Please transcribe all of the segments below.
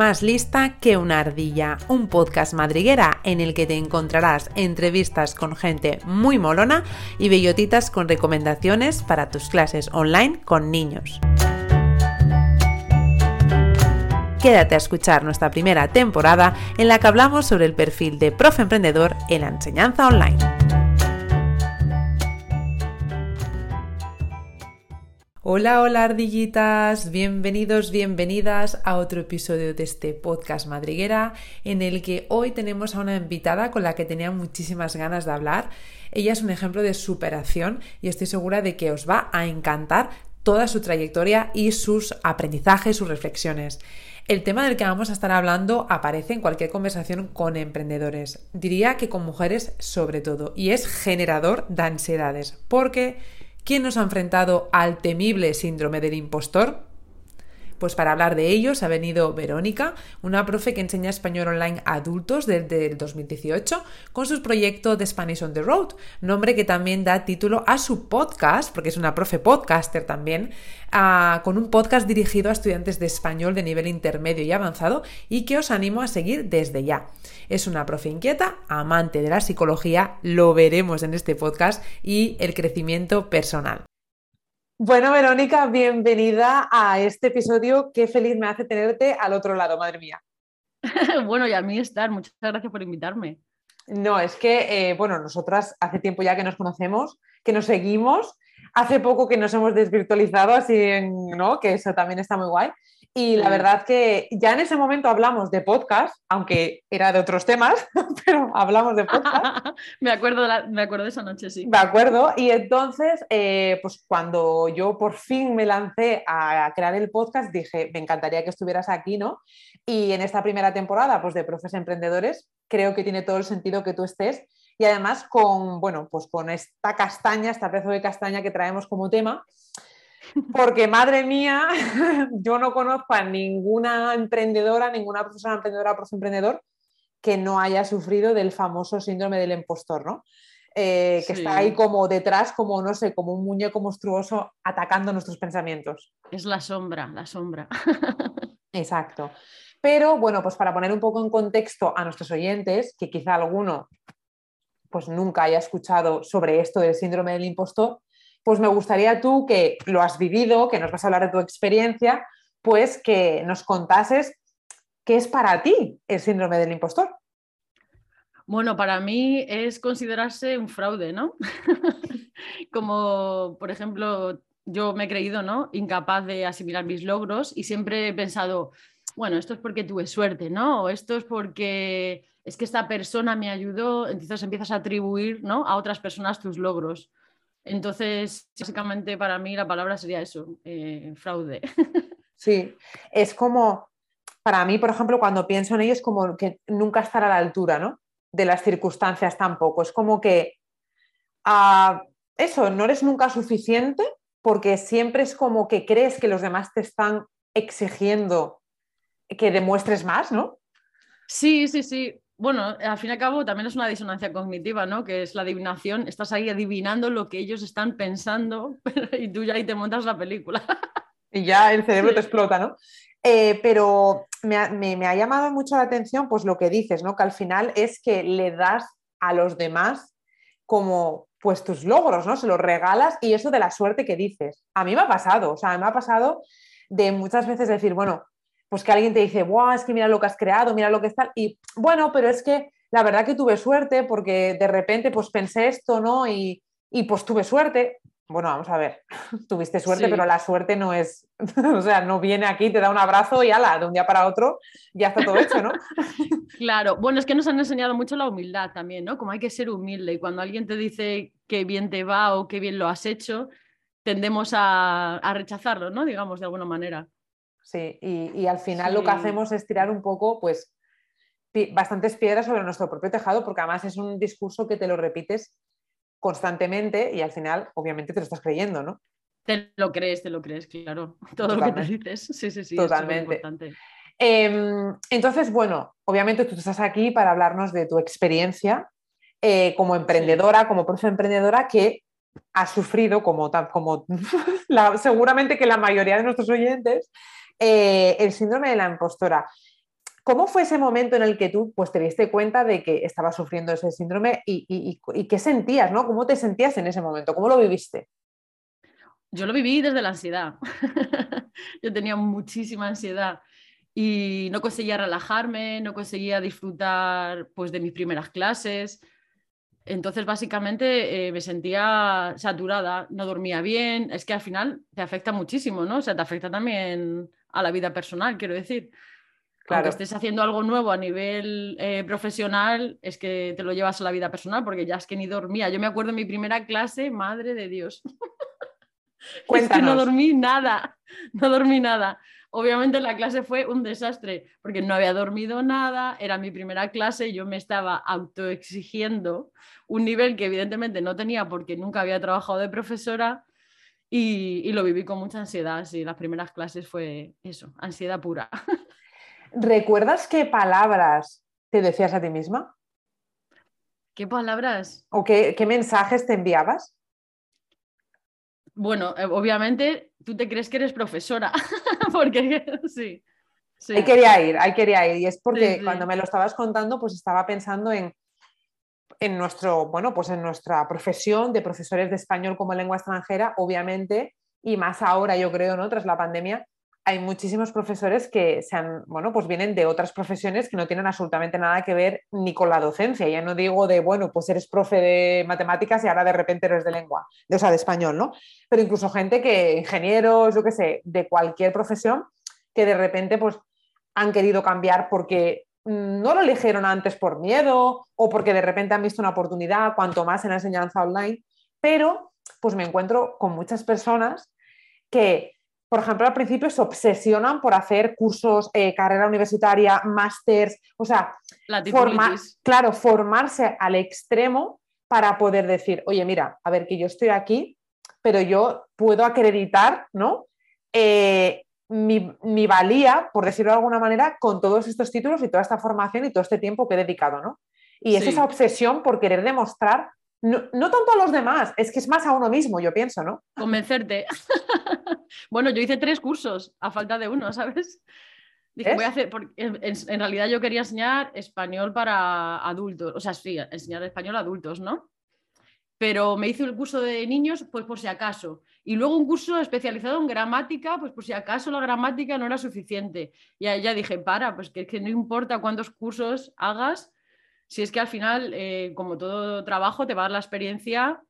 Más lista que una ardilla, un podcast madriguera en el que te encontrarás entrevistas con gente muy molona y bellotitas con recomendaciones para tus clases online con niños. Quédate a escuchar nuestra primera temporada en la que hablamos sobre el perfil de profe emprendedor en la enseñanza online. Hola, hola ardillitas, bienvenidos, bienvenidas a otro episodio de este podcast madriguera en el que hoy tenemos a una invitada con la que tenía muchísimas ganas de hablar. Ella es un ejemplo de superación y estoy segura de que os va a encantar toda su trayectoria y sus aprendizajes, sus reflexiones. El tema del que vamos a estar hablando aparece en cualquier conversación con emprendedores, diría que con mujeres sobre todo, y es generador de ansiedades, porque ¿Quién nos ha enfrentado al temible síndrome del impostor? Pues para hablar de ellos ha venido Verónica, una profe que enseña español online a adultos desde el 2018 con su proyecto de Spanish on the Road, nombre que también da título a su podcast, porque es una profe podcaster también, con un podcast dirigido a estudiantes de español de nivel intermedio y avanzado y que os animo a seguir desde ya. Es una profe inquieta, amante de la psicología, lo veremos en este podcast y el crecimiento personal. Bueno, Verónica, bienvenida a este episodio. Qué feliz me hace tenerte al otro lado, madre mía. bueno, y a mí estar. Muchas gracias por invitarme. No, es que, eh, bueno, nosotras hace tiempo ya que nos conocemos, que nos seguimos. Hace poco que nos hemos desvirtualizado, así, ¿no? Que eso también está muy guay. Y la verdad que ya en ese momento hablamos de podcast, aunque era de otros temas, pero hablamos de podcast. me, acuerdo me acuerdo de esa noche, sí. Me acuerdo. Y entonces, eh, pues cuando yo por fin me lancé a crear el podcast, dije, me encantaría que estuvieras aquí, ¿no? Y en esta primera temporada, pues de Profes Emprendedores, creo que tiene todo el sentido que tú estés. Y además con, bueno, pues con esta castaña, esta pedazo de castaña que traemos como tema, porque madre mía, yo no conozco a ninguna emprendedora, ninguna profesora emprendedora profesor emprendedor que no haya sufrido del famoso síndrome del impostor, ¿no? Eh, que está ahí como detrás, como no sé, como un muñeco monstruoso atacando nuestros pensamientos. Es la sombra, la sombra. Exacto. Pero bueno, pues para poner un poco en contexto a nuestros oyentes, que quizá alguno pues nunca haya escuchado sobre esto del síndrome del impostor, pues me gustaría tú que lo has vivido, que nos vas a hablar de tu experiencia, pues que nos contases qué es para ti el síndrome del impostor. Bueno, para mí es considerarse un fraude, ¿no? Como, por ejemplo, yo me he creído, ¿no? Incapaz de asimilar mis logros y siempre he pensado, bueno, esto es porque tuve suerte, ¿no? O esto es porque es que esta persona me ayudó, entonces empiezas a atribuir, ¿no? A otras personas tus logros. Entonces, básicamente para mí la palabra sería eso, eh, fraude. Sí, es como, para mí, por ejemplo, cuando pienso en ello, es como que nunca estar a la altura, ¿no? De las circunstancias tampoco. Es como que ah, eso, no eres nunca suficiente porque siempre es como que crees que los demás te están exigiendo que demuestres más, ¿no? Sí, sí, sí bueno, al fin y al cabo también es una disonancia cognitiva, ¿no? Que es la adivinación, estás ahí adivinando lo que ellos están pensando y tú ya ahí te montas la película. Y ya el cerebro te explota, ¿no? Eh, pero me ha, llamado mucho la atención pues lo que dices, ¿no? Que al final es que le das a los demás como pues tus logros, ¿no? Se los regalas y eso de la suerte que dices. A mí me ha pasado, o sea, me ha pasado de muchas veces decir, bueno, pues que alguien te dice, Buah, es que mira lo que has creado, mira lo que está. Y bueno, pero es que la verdad que tuve suerte porque de repente pues pensé esto, ¿no? Y, pues tuve suerte. Bueno, vamos a ver, tuviste suerte, pero la suerte no es, o sea, no viene aquí, te da un abrazo y ala, de un día para otro ya está todo hecho, ¿no? Claro, bueno, es que nos han enseñado mucho la humildad también, ¿no? Como hay que ser humilde y cuando alguien te dice que bien te va o que bien lo has hecho, tendemos a, a rechazarlo, ¿no? Digamos, de alguna manera. Sí, y, al final lo que hacemos es tirar un poco, pues, bastantes piedras sobre nuestro propio tejado, porque además es un discurso que te lo repites constantemente y al final, obviamente, te lo estás creyendo, ¿no? Te lo crees, te lo crees, claro. Todo lo que te dices. Sí, sí, sí. Totalmente. Em, entonces, bueno, obviamente tú estás aquí para hablarnos de tu experiencia eh, como emprendedora, como profe emprendedora, que has sufrido, como, como seguramente que la mayoría de nuestros oyentes, eh, el síndrome de la impostora. ¿Cómo fue ese momento en el que tú pues, te diste cuenta de que estabas sufriendo ese síndrome y, qué sentías, ¿no? ¿Cómo te sentías en ese momento? ¿Cómo lo viviste? Yo lo viví desde la ansiedad. Yo tenía muchísima ansiedad y no conseguía relajarme, no conseguía disfrutar pues, de mis primeras clases. Entonces, básicamente, eh, me sentía saturada, no dormía bien. Es que al final te afecta muchísimo, ¿no? O sea, te afecta también a la vida personal, quiero decir. Claro. Aunque estés haciendo algo nuevo a nivel eh, profesional, es que te lo llevas a la vida personal, porque ya es que ni dormía. Yo me acuerdo en mi primera clase, madre de Dios. es que no dormí nada, no dormí nada. Obviamente la clase fue un desastre porque no había dormido nada, era mi primera clase y yo me estaba autoexigiendo un nivel que evidentemente no tenía porque nunca había trabajado de profesora y, lo viví con mucha ansiedad. Sí, las primeras clases fue eso, ansiedad pura. ¿Recuerdas qué palabras te decías a ti misma? ¿Qué palabras? ¿O qué, qué mensajes te enviabas? Bueno, eh, obviamente tú te crees que eres profesora, porque sí, Ahí quería ir, ahí quería ir. Y es porque cuando me lo estabas contando, pues estaba pensando en, en, nuestro, bueno, pues en nuestra profesión de profesores de español como lengua extranjera, obviamente, y más ahora, yo creo, ¿no? Tras la pandemia, hay muchísimos profesores que sean, bueno, pues vienen de otras profesiones que no tienen absolutamente nada que ver ni con la docencia. Ya no digo de, bueno, pues eres profe de matemáticas y ahora de repente eres de lengua, de, o sea, de español, ¿no? Pero incluso gente que, ingenieros, yo qué sé, de cualquier profesión, que de repente pues han querido cambiar porque no lo eligieron antes por miedo o porque de repente han visto una oportunidad, cuanto más en la enseñanza online, pero pues me encuentro con muchas personas que por ejemplo, al principio se obsesionan por hacer cursos, eh, carrera universitaria, másters, o sea, claro, formarse al extremo para poder decir, oye, mira, a ver, que yo estoy aquí, pero yo puedo acreditar, ¿no? Eh, mi, valía, por decirlo de alguna manera, con todos estos títulos y toda esta formación y todo este tiempo que he dedicado, ¿no? Y es esa obsesión por querer demostrar no, tanto a los demás, es que es más a uno mismo, yo pienso, ¿no? Convencerte. bueno, yo hice tres cursos a falta de uno, ¿sabes? Dije, voy a hacer, porque en, realidad yo quería enseñar español para adultos, o sea, sí, enseñar español a adultos, ¿no? Pero me hice el curso de niños, pues por si acaso. Y luego un curso especializado en gramática, pues por si acaso la gramática no era suficiente. Y ya dije, para, pues que, que no importa cuántos cursos hagas, si es que al final, eh, como todo trabajo, te va a dar la experiencia,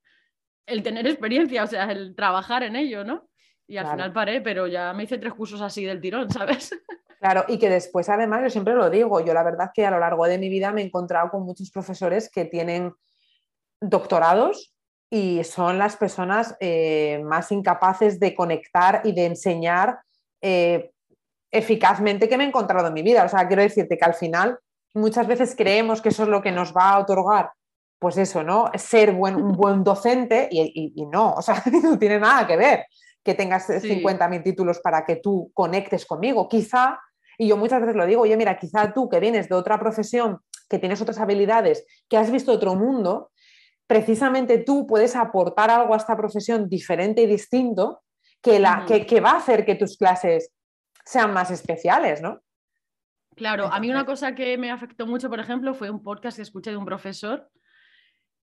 el tener experiencia, o sea, el trabajar en ello, ¿no? Y al final paré, pero ya me hice tres cursos así del tirón, ¿sabes? Claro, y que después, además, yo siempre lo digo, yo la verdad que a lo largo de mi vida me he encontrado con muchos profesores que tienen doctorados y son las personas eh, más incapaces de conectar y de enseñar eh, eficazmente que me he encontrado en mi vida. O sea, quiero decirte que al final muchas veces creemos que eso es lo que nos va a otorgar, pues eso, ¿no? Ser un buen docente y, no, o sea, no tiene nada que ver que tengas 50.000 títulos para que tú conectes conmigo. Quizá, y yo muchas veces lo digo, oye, mira, quizá tú que vienes de otra profesión, que tienes otras habilidades, que has visto otro mundo, precisamente tú puedes aportar algo a esta profesión diferente y distinto que, la, que, que va a hacer que tus clases sean más especiales, ¿no? Claro, a mí una cosa que me afectó mucho, por ejemplo, fue un podcast que escuché de un profesor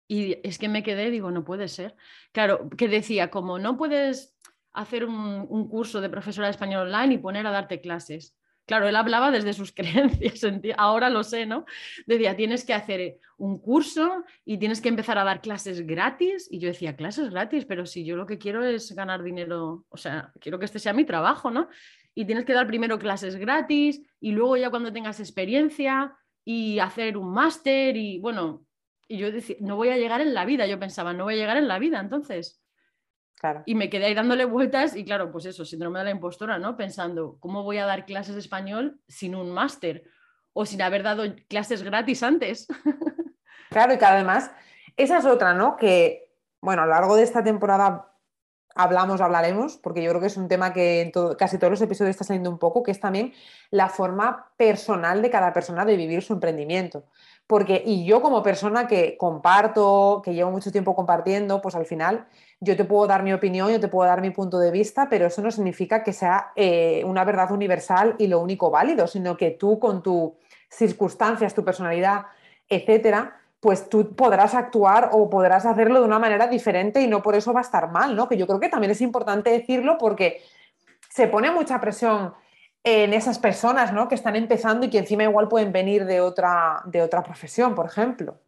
y es que me quedé, digo, no puede ser. Claro, que decía, como no puedes hacer un, curso de profesora de español online y poner a darte clases. Claro, él hablaba desde sus creencias, ahora lo sé, ¿no? Decía, tienes que hacer un curso y tienes que empezar a dar clases gratis. Y yo decía, clases gratis, pero si yo lo que quiero es ganar dinero, o sea, quiero que este sea mi trabajo, ¿no? y tienes que dar primero clases gratis y luego ya cuando tengas experiencia y hacer un máster y bueno, y yo decía, no voy a llegar en la vida, yo pensaba, no voy a llegar en la vida entonces. Claro. Y me quedé ahí dándole vueltas y claro, pues eso, síndrome de la impostora, ¿no? Pensando, ¿cómo voy a dar clases de español sin un máster o sin haber dado clases gratis antes? Claro, y que además, esa es otra, ¿no? Que, bueno, a lo largo de esta temporada hablamos, hablaremos, porque yo creo que es un tema que en casi todos los episodios está saliendo un poco, que es también la forma personal de cada persona de vivir su emprendimiento. Porque, y yo como persona que comparto, que llevo mucho tiempo compartiendo, pues al final yo te puedo dar mi opinión, yo te puedo dar mi punto de vista, pero eso no significa que sea eh, una verdad universal y lo único válido, sino que tú con tus circunstancias, tu personalidad, etcétera, pues tú podrás actuar o podrás hacerlo de una manera diferente y no por eso va a estar mal, ¿no? Que yo creo que también es importante decirlo porque se pone mucha presión en esas personas, ¿no? Que están empezando y que encima igual pueden venir de otra, de otra profesión, por ejemplo.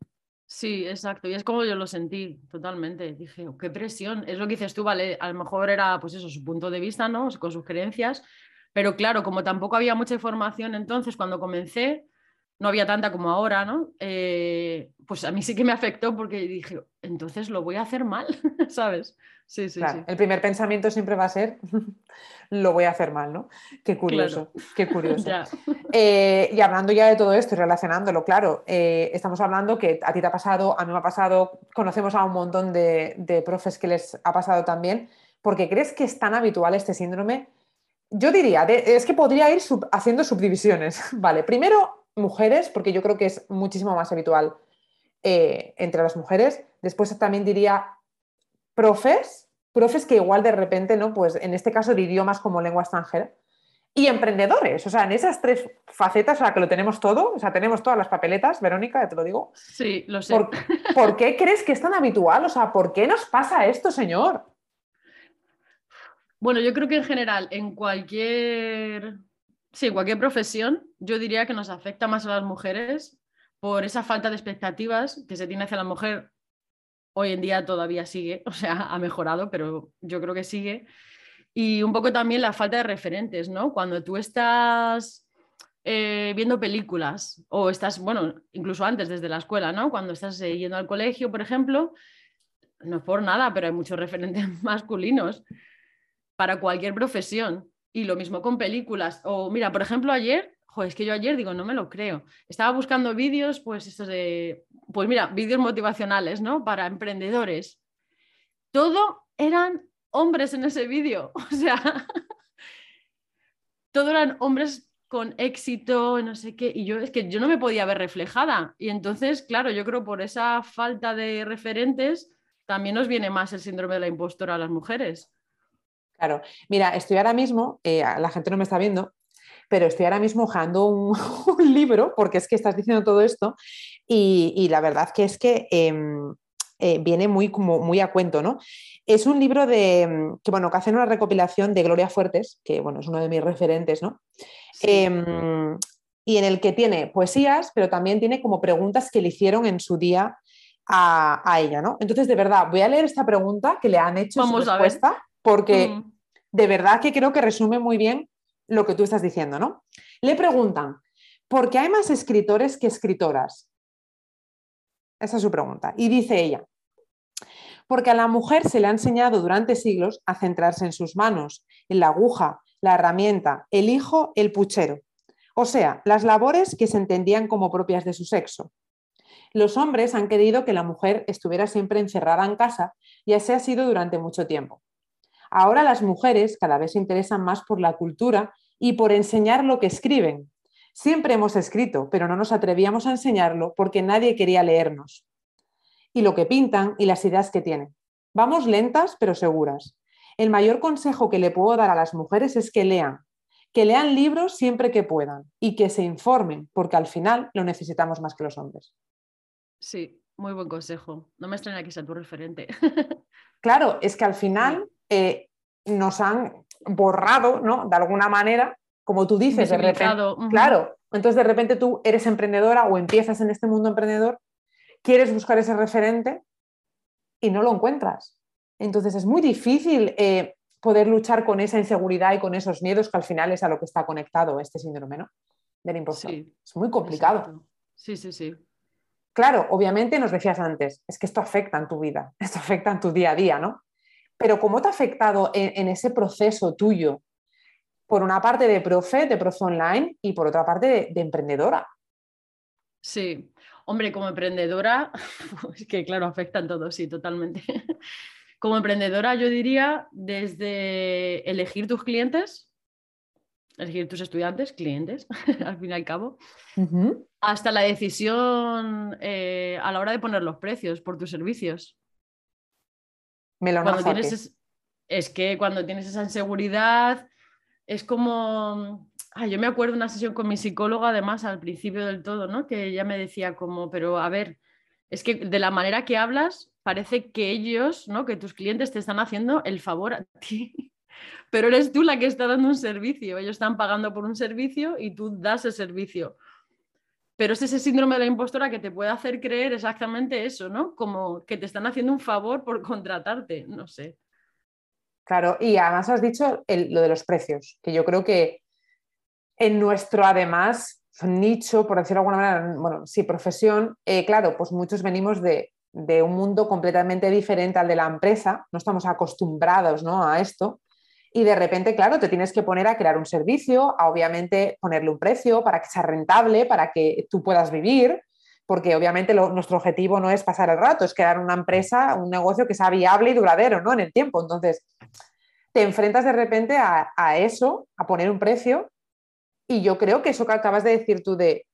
Sí, exacto. Y es como yo lo sentí totalmente. Dije, oh, qué presión. Es lo que dices tú, vale, a lo mejor era pues eso, su punto de vista, ¿no? Con sus creencias. Pero claro, como tampoco había mucha información entonces cuando comencé, no había tanta como ahora, ¿no? Eh, pues a mí sí que me afectó porque dije, entonces lo voy a hacer mal, ¿sabes? Sí, sí, sí. El primer pensamiento siempre va a ser, lo voy a hacer mal, ¿no? Qué curioso, qué curioso. Eh, y hablando ya de todo esto y relacionándolo, claro, eh, estamos hablando que a ti te ha pasado, a mí me ha pasado, conocemos a un montón de, de profes que les ha pasado también, porque crees que es tan habitual este síndrome. Yo diría, es que podría ir haciendo subdivisiones, ¿vale? Primero, mujeres, porque yo creo que es muchísimo más habitual eh, entre las mujeres. Después también diría profes, profes que igual de repente, ¿no? Pues en este caso de idiomas como lengua extranjera. Y emprendedores, o sea, en esas tres facetas, o sea, que lo tenemos todo, o sea, tenemos todas las papeletas, Verónica, ya te lo digo. Sí, lo sé. ¿Por, ¿por qué crees que es tan habitual? O sea, ¿por qué nos pasa esto, señor? Bueno, yo creo que en general, en cualquier Sí, cualquier profesión, yo diría que nos afecta más a las mujeres por esa falta de expectativas que se tiene hacia la mujer. Hoy en día todavía sigue, o sea, ha mejorado, pero yo creo que sigue. Y un poco también la falta de referentes, ¿no? Cuando tú estás eh, viendo películas o estás, bueno, incluso antes desde la escuela, ¿no? Cuando estás eh, yendo al colegio, por ejemplo, no es por nada, pero hay muchos referentes masculinos para cualquier profesión. Y lo mismo con películas. O mira, por ejemplo, ayer, joder, es que yo ayer digo, no me lo creo. Estaba buscando vídeos, pues estos de, pues mira, vídeos motivacionales, ¿no? Para emprendedores. Todo eran hombres en ese vídeo. O sea, todo eran hombres con éxito, no sé qué, y yo es que yo no me podía ver reflejada. Y entonces, claro, yo creo por esa falta de referentes también nos viene más el síndrome de la impostora a las mujeres. Claro, mira, estoy ahora mismo, eh, la gente no me está viendo, pero estoy ahora mismo hojeando un, libro, porque es que estás diciendo todo esto, y, la verdad que es que em, eh, viene muy, como, muy a cuento, ¿no? Es un libro de, em, que, bueno, que hace una recopilación de Gloria Fuertes, que, bueno, es uno de mis referentes, ¿no? Em, y en el que tiene poesías, pero también tiene como preguntas que le hicieron en su día a, ella, ¿no? Entonces, de verdad, voy a leer esta pregunta que le han hecho Vamos su respuesta porque de verdad que creo que resume muy bien lo que tú estás diciendo, ¿no? Le preguntan, ¿por qué hay más escritores que escritoras? Esa es su pregunta. Y dice ella, porque a la mujer se le ha enseñado durante siglos a centrarse en sus manos, en la aguja, la herramienta, el hijo, el puchero. O sea, las labores que se entendían como propias de su sexo. Los hombres han querido que la mujer estuviera siempre encerrada en casa y así ha sido durante mucho tiempo. Ahora las mujeres cada vez se interesan más por la cultura y por enseñar lo que escriben. Siempre hemos escrito, pero no nos atrevíamos a enseñarlo porque nadie quería leernos. Y lo que pintan y las ideas que tienen. Vamos lentas pero seguras. El mayor consejo que le puedo dar a las mujeres es que lean, que lean libros siempre que puedan y que se informen, porque al final lo necesitamos más que los hombres. Sí, muy buen consejo. No me extraña que sea tu referente. claro, es que al final eh, nos han borrado, ¿no? De alguna manera, como tú dices, de repente, claro, entonces de repente tú eres emprendedora o empiezas en este mundo emprendedor, quieres buscar ese referente y no lo encuentras. Entonces es muy difícil eh, poder luchar con esa inseguridad y con esos miedos que al final es a lo que está conectado este síndrome, ¿no? Del impostor. es muy complicado. Sí, sí, sí. Claro, obviamente nos decías antes, es que esto afecta en tu vida, esto afecta en tu día a día, ¿no? Pero ¿cómo te ha afectado en, ese proceso tuyo? Por una parte de profe, de profe online y por otra parte de, emprendedora. Sí, hombre, como emprendedora, es que claro, afectan todos, sí, totalmente. Como emprendedora, yo diría desde elegir tus clientes, es decir, tus estudiantes, clientes, al fin y al cabo, hasta la decisión eh, a la hora de poner los precios por tus servicios. Me lo cuando tienes es, que cuando tienes esa inseguridad, es como. yo me acuerdo de una sesión con mi psicóloga, además, al principio del todo, ¿no? Que ella me decía como, pero a ver, es que de la manera que hablas, parece que ellos, ¿no? Que tus clientes te están haciendo el favor a ti pero eres tú la que está dando un servicio. Ellos están pagando por un servicio y tú das el servicio. Pero es ese síndrome de la impostora que te puede hacer creer exactamente eso, ¿no? Como que te están haciendo un favor por contratarte, no sé. Claro, y además has dicho lo de los precios, que yo creo que en nuestro, además, nicho, por decirlo de alguna manera, bueno, sí, profesión, eh, claro, pues muchos venimos de, de, un mundo completamente diferente al de la empresa, no estamos acostumbrados ¿no? a esto, y de repente, claro, te tienes que poner a crear un servicio, a obviamente ponerle un precio para que sea rentable, para que tú puedas vivir, porque obviamente nuestro objetivo no es pasar el rato, es crear una empresa, un negocio que sea viable y duradero ¿no? en el tiempo. Entonces, te enfrentas de repente a, eso, a poner un precio, y yo creo que eso que acabas de decir tú de,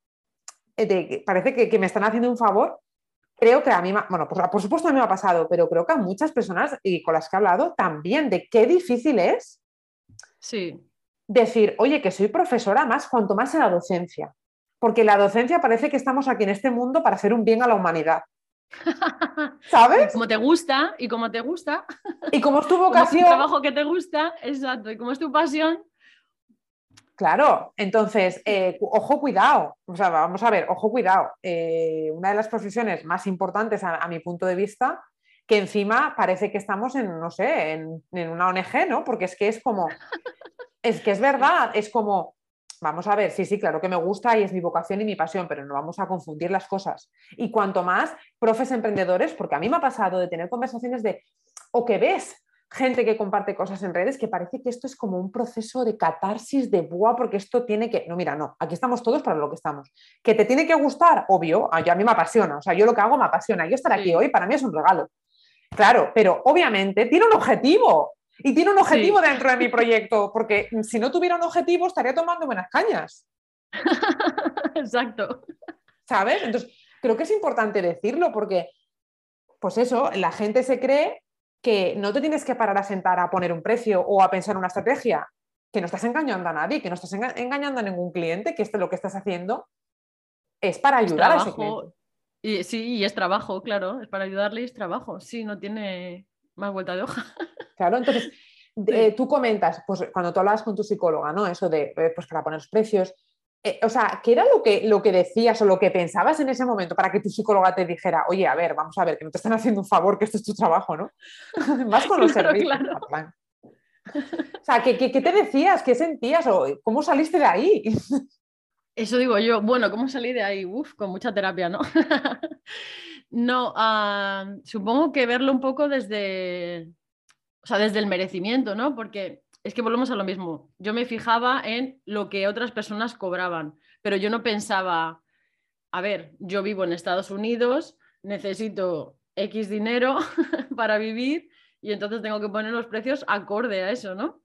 parece que me están haciendo un favor, creo que a mí, bueno, pues, por supuesto a mí me ha pasado, pero creo que a muchas personas y con las que he hablado también de qué difícil es sí. decir, oye, que soy profesora más, cuanto más en la docencia. Porque la docencia parece que estamos aquí en este mundo para hacer un bien a la humanidad. ¿Sabes? Como te gusta y como te gusta. Y como es tu vocación. Como trabajo que te gusta, exacto. Y como es tu pasión, Claro, entonces, eh, ojo, cuidado. O sea, vamos a ver, ojo, cuidado. Eh, una de las profesiones más importantes a, mi punto de vista, que encima parece que estamos en, no sé, en, una ONG, ¿no? Porque es que es como, es que es verdad, es como, vamos a ver, sí, sí, claro que me gusta y es mi vocación y mi pasión, pero no vamos a confundir las cosas. Y cuanto más profes emprendedores, porque a mí me ha pasado de tener conversaciones de, o que ves gente que comparte cosas en redes que parece que esto es como un proceso de catarsis de buah, porque esto tiene que. No, mira, no, aquí estamos todos para lo que estamos. Que te tiene que gustar, obvio, a, a mí me apasiona, o sea, yo lo que hago me apasiona. Yo estar aquí hoy para mí es un regalo. Claro, pero obviamente tiene un objetivo y tiene un objetivo dentro de mi proyecto, porque si no tuviera un objetivo estaría tomando buenas cañas. Exacto. ¿Sabes? Entonces, creo que es importante decirlo porque, pues eso, la gente se cree que no te tienes que parar a sentar a poner un precio o a pensar una estrategia, que no estás engañando a nadie, que no estás engañando a ningún cliente, que esto lo que estás haciendo es para ayudar a ese cliente. Y, sí, y es trabajo, claro, es para ayudarle y es trabajo, sí, no tiene más vuelta de hoja. Claro, entonces eh, tú comentas, pues cuando tú hablabas con tu psicóloga, ¿no? Eso de, eh, pues para poner los precios, eh, o sea, ¿qué era lo que, lo que decías o lo que pensabas en ese momento para que tu psicóloga te dijera, oye, a ver, vamos a ver, que no te están haciendo un favor, que esto es tu trabajo, ¿no? Más con los servicios. O sea, ¿qué, te decías? ¿Qué sentías? ¿O ¿Cómo saliste de ahí? Eso digo yo, bueno, ¿cómo salí de ahí? Uf, con mucha terapia, ¿no? no, ah, supongo que verlo un poco desde, o sea, desde el merecimiento, ¿no? Porque es que volvemos a lo mismo. Yo me fijaba en lo que otras personas cobraban, pero yo no pensaba, a ver, yo vivo en Estados Unidos, necesito X dinero para vivir y entonces tengo que poner los precios acorde a eso, ¿no?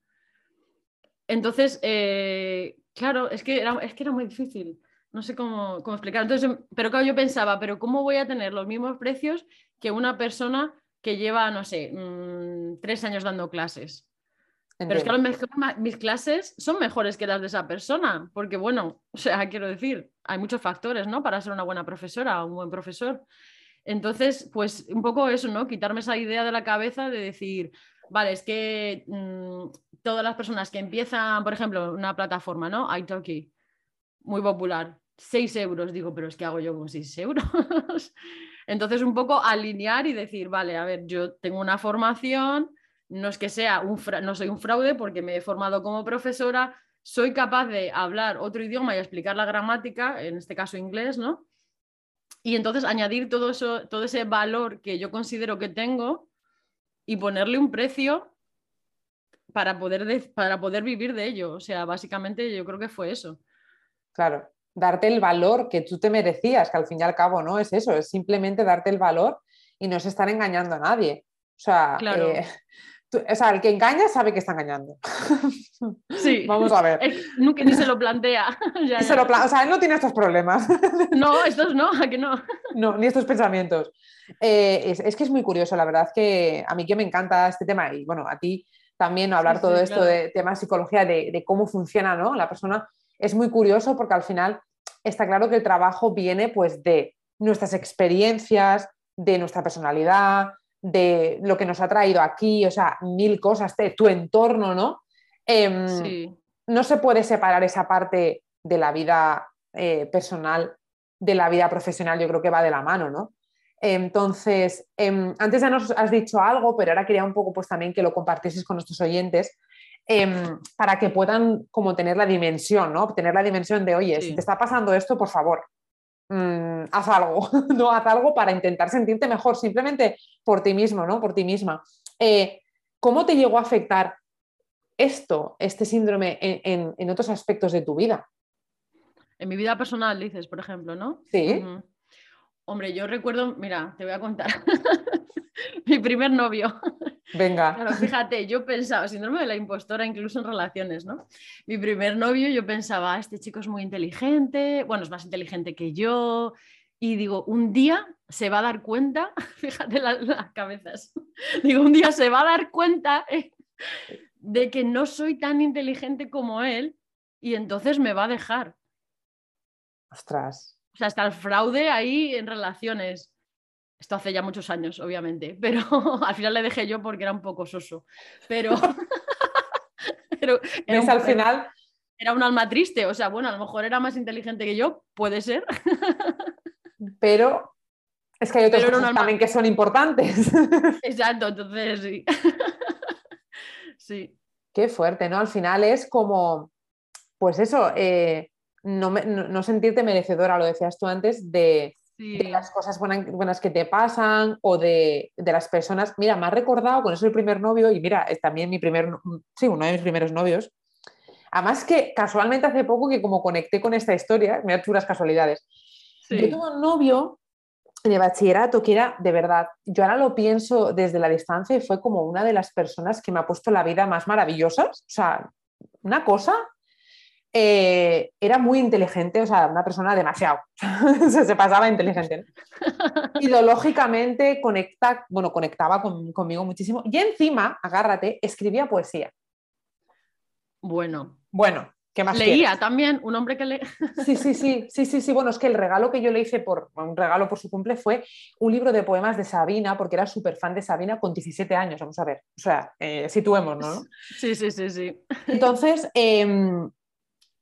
Entonces, eh, claro, es que, era, es que era muy difícil. No sé cómo, cómo explicar. Entonces, pero claro, yo pensaba, pero ¿cómo voy a tener los mismos precios que una persona que lleva, no sé, mm, tres años dando clases? Pero es que a lo mejor mis clases son mejores que las de esa persona, porque bueno, o sea, quiero decir, hay muchos factores, ¿no? Para ser una buena profesora, un buen profesor. Entonces, pues un poco eso, ¿no? Quitarme esa idea de la cabeza de decir, vale, es que mm, todas las personas que empiezan, por ejemplo, una plataforma, ¿no? Italki, muy popular, 6 euros, digo, pero es que hago yo con 6 euros. Entonces, un poco alinear y decir, vale, a ver, yo tengo una formación, no es que sea un no soy un fraude porque me he formado como profesora, soy capaz de hablar otro idioma y explicar la gramática, en este caso inglés, ¿no? Y entonces añadir todo eso, todo ese valor que yo considero que tengo y ponerle un precio para poder, para poder vivir de ello. O sea, básicamente yo creo que fue eso. Claro, darte el valor que tú te merecías, que al fin y al cabo no es eso, es simplemente darte el valor y no es estar engañando a nadie. O sea, claro. Eh, o sea, el que engaña sabe que está engañando. Sí. Vamos a ver. nunca ni se lo plantea. o sea, él no tiene estos problemas. No, estos no, ¿a que no? No, ni estos pensamientos. Eh, es, que es muy curioso, la verdad que a mí que me encanta este tema y bueno, a ti también hablar todo esto de temas de psicología, de, cómo funciona ¿no? la persona, es muy curioso porque al final está claro que el trabajo viene pues de nuestras experiencias, de nuestra personalidad, de lo que nos ha traído aquí, o sea, mil cosas, de tu entorno, ¿no? Em, no se puede separar esa parte de la vida eh, personal de la vida profesional, yo creo que va de la mano, ¿no? Entonces, em, antes ya nos has dicho algo, pero ahora quería un poco pues también que lo compartieses con nuestros oyentes em, para que puedan como tener la dimensión, ¿no? Tener la dimensión de, oye, si te está pasando esto, por favor, mm, haz algo, ¿no? Haz algo para intentar sentirte mejor, simplemente por ti mismo, ¿no? Por ti misma. Eh, ¿Cómo te llegó a afectar esto, este síndrome, en, otros aspectos de tu vida? En mi vida personal, dices, por ejemplo, ¿no? Sí. Hombre, yo recuerdo, mira, te voy a contar. mi primer novio. Venga. fíjate, yo pensaba, síndrome de la impostora, incluso en relaciones, ¿no? Mi primer novio, yo pensaba, ah, este chico es muy inteligente, bueno, es más inteligente que yo. Y digo, un día se va a dar cuenta, fíjate las cabezas, digo, un día se va a dar cuenta eh, de que no soy tan inteligente como él y entonces me va a dejar. Ostras. O sea, está el fraude ahí en relaciones. Esto hace ya muchos años, obviamente, pero al final le dejé yo porque era un poco soso. Pero, pero era al final? Era un alma triste, o sea, bueno, a lo mejor era más inteligente que yo, puede ser. pero es que hay otros cosas también que son importantes. Exacto, entonces sí. Sí. Qué fuerte, ¿no? Al final es como, pues eso, eh, no, sentirte merecedora, lo decías tú antes, de, las cosas buenas, que te pasan o de, las personas. Mira, me has recordado con eso el primer novio y mira, es también mi primer, sí, uno de mis primeros novios. Además que casualmente hace poco que como conecté con esta historia, mira puras casualidades. Yo tuve un novio de bachillerato que era de verdad, yo ahora lo pienso desde la distancia y fue como una de las personas que me ha puesto la vida más maravillosas. O sea, una cosa, eh, era muy inteligente, o sea, una persona demasiado, se pasaba inteligente. Ideológicamente conecta, bueno, conectaba conmigo muchísimo y encima, agárrate, escribía poesía. Bueno. Bueno, Leía también, un hombre que lee. Sí, sí, sí, sí, sí, sí. Bueno, es que el regalo que yo le hice por un regalo por su cumple fue un libro de poemas de Sabina, porque era súper fan de Sabina con 17 años, vamos a ver. O sea, eh, situémonos, ¿no? Sí, sí, sí, sí. Entonces, em,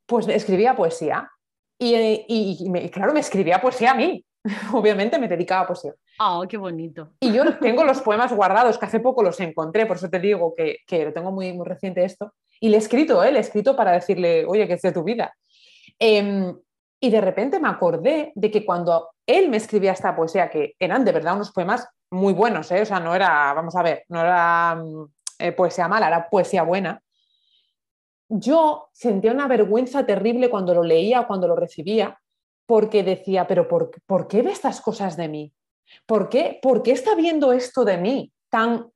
pues escribía poesía. Y, claro, me escribía poesía a mí. Obviamente me dedicaba a poesía. ¡Oh, qué bonito! Y yo tengo los poemas guardados, que hace poco los encontré, por eso te digo que, que lo tengo muy, muy reciente esto. Y le he escrito, ¿eh? le he escrito para decirle, oye, que es de tu vida. Em, y de repente me acordé de que cuando él me escribía esta poesía, que eran de verdad unos poemas muy buenos, ¿eh? o sea, no era, vamos a ver, no era mm, eh, poesía mala, era poesía buena. Yo sentía una vergüenza terrible cuando lo leía o cuando lo recibía, porque decía, pero ¿por, ¿por qué ve estas cosas de mí? ¿Por qué, ¿Por qué está viendo esto de mí? tan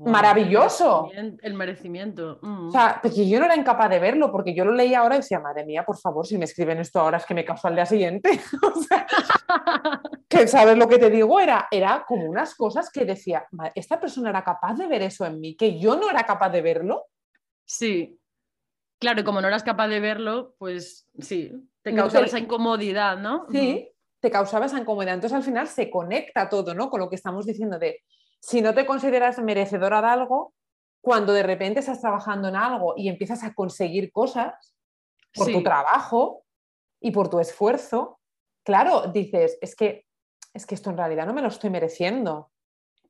maravilloso. El merecimiento. Mm. O sea, porque yo no era incapaz de verlo, porque yo lo leía ahora y decía, madre mía, por favor, si me escriben esto ahora es que me caso al día siguiente. o sea, que sabes lo que te digo, era, era como unas cosas que decía, esta persona era capaz de ver eso en mí, que yo no era capaz de verlo. Sí. Claro, y como no eras capaz de verlo, pues sí, te causaba esa incomodidad, ¿no? Sí, te causaba esa incomodidad. Entonces al final se conecta todo, ¿no? Con lo que estamos diciendo de si no te consideras merecedora de algo, cuando de repente estás trabajando en algo y empiezas a conseguir cosas por tu trabajo y por tu esfuerzo, claro, dices, es que, es que esto en realidad no me lo estoy mereciendo.